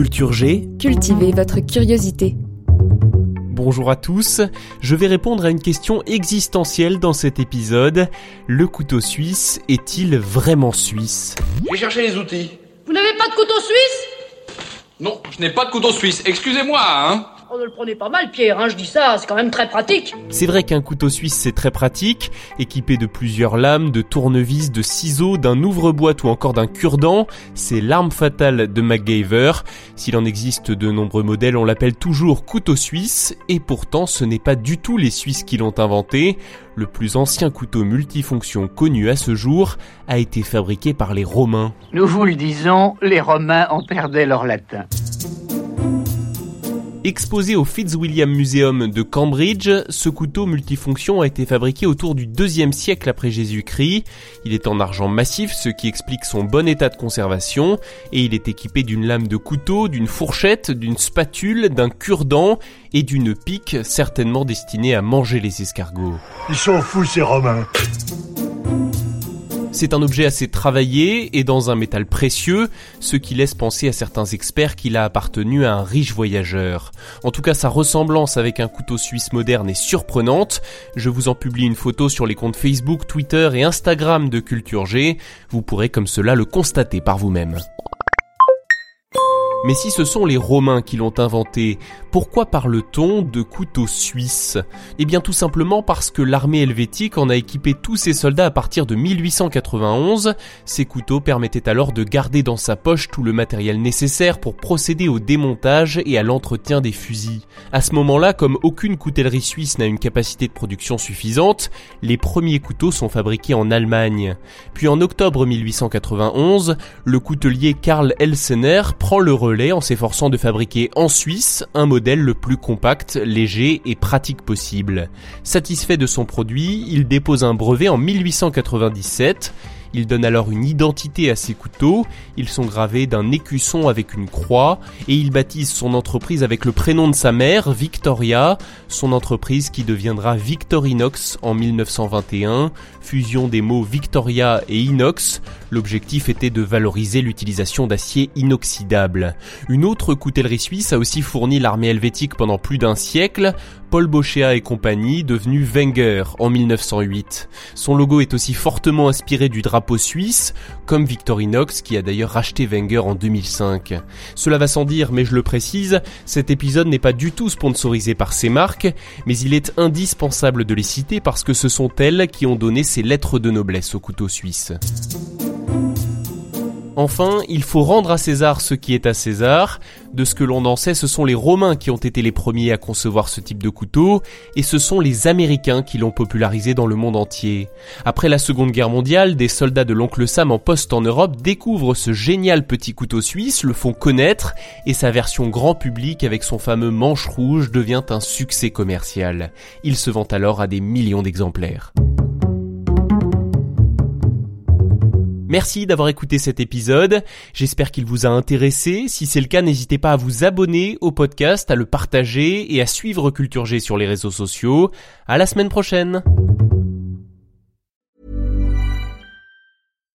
Culture G. Cultivez votre curiosité. Bonjour à tous, je vais répondre à une question existentielle dans cet épisode. Le couteau suisse est-il vraiment suisse? J'ai cherché les outils. Vous n'avez pas de couteau suisse? Non, je n'ai pas de couteau suisse, excusez-moi, hein Oh, ne le prenez pas mal, Pierre, hein, je dis ça, c'est quand même très pratique. C'est vrai qu'un couteau suisse c'est très pratique, équipé de plusieurs lames, de tournevis, de ciseaux, d'un ouvre-boîte ou encore d'un cure-dent, c'est l'arme fatale de MacGyver. S'il en existe de nombreux modèles, on l'appelle toujours couteau suisse, et pourtant ce n'est pas du tout les Suisses qui l'ont inventé. Le plus ancien couteau multifonction connu à ce jour a été fabriqué par les Romains. Nous vous le disons, les Romains en perdaient leur latin. Exposé au Fitzwilliam Museum de Cambridge, ce couteau multifonction a été fabriqué autour du deuxième siècle après Jésus-Christ. Il est en argent massif, ce qui explique son bon état de conservation, et il est équipé d'une lame de couteau, d'une fourchette, d'une spatule, d'un cure-dent et d'une pique certainement destinée à manger les escargots. Ils sont fous ces Romains. C'est un objet assez travaillé et dans un métal précieux, ce qui laisse penser à certains experts qu'il a appartenu à un riche voyageur. En tout cas, sa ressemblance avec un couteau suisse moderne est surprenante. Je vous en publie une photo sur les comptes Facebook, Twitter et Instagram de Culture G. Vous pourrez comme cela le constater par vous-même. Mais si ce sont les Romains qui l'ont inventé, pourquoi parle-t-on de couteau suisse? Eh bien tout simplement parce que l'armée helvétique en a équipé tous ses soldats à partir de 1891. Ces couteaux permettaient alors de garder dans sa poche tout le matériel nécessaire pour procéder au démontage et à l'entretien des fusils. À ce moment-là, comme aucune coutellerie suisse n'a une capacité de production suffisante, les premiers couteaux sont fabriqués en Allemagne. Puis en octobre 1891, le coutelier Karl Elsener prend le relais en s'efforçant de fabriquer en Suisse un modèle le plus compact, léger et pratique possible. Satisfait de son produit, il dépose un brevet en 1897 il donne alors une identité à ses couteaux, ils sont gravés d'un écusson avec une croix, et il baptise son entreprise avec le prénom de sa mère, Victoria, son entreprise qui deviendra Victorinox en 1921, fusion des mots Victoria et inox, l'objectif était de valoriser l'utilisation d'acier inoxydable. Une autre coutellerie suisse a aussi fourni l'armée helvétique pendant plus d'un siècle, Paul Bochéa et compagnie, devenu Wenger en 1908. Son logo est aussi fortement inspiré du drapeau suisse, comme Victorinox qui a d'ailleurs racheté Wenger en 2005. Cela va sans dire, mais je le précise, cet épisode n'est pas du tout sponsorisé par ces marques, mais il est indispensable de les citer parce que ce sont elles qui ont donné ces lettres de noblesse au couteau suisse. Enfin, il faut rendre à César ce qui est à César. De ce que l'on en sait, ce sont les Romains qui ont été les premiers à concevoir ce type de couteau, et ce sont les Américains qui l'ont popularisé dans le monde entier. Après la Seconde Guerre mondiale, des soldats de l'oncle Sam en poste en Europe découvrent ce génial petit couteau suisse, le font connaître, et sa version grand public avec son fameux manche rouge devient un succès commercial. Il se vend alors à des millions d'exemplaires. Merci d'avoir écouté cet épisode. J'espère qu'il vous a intéressé. Si c'est le cas, n'hésitez pas à vous abonner au podcast, à le partager et à suivre Culture G sur les réseaux sociaux. À la semaine prochaine.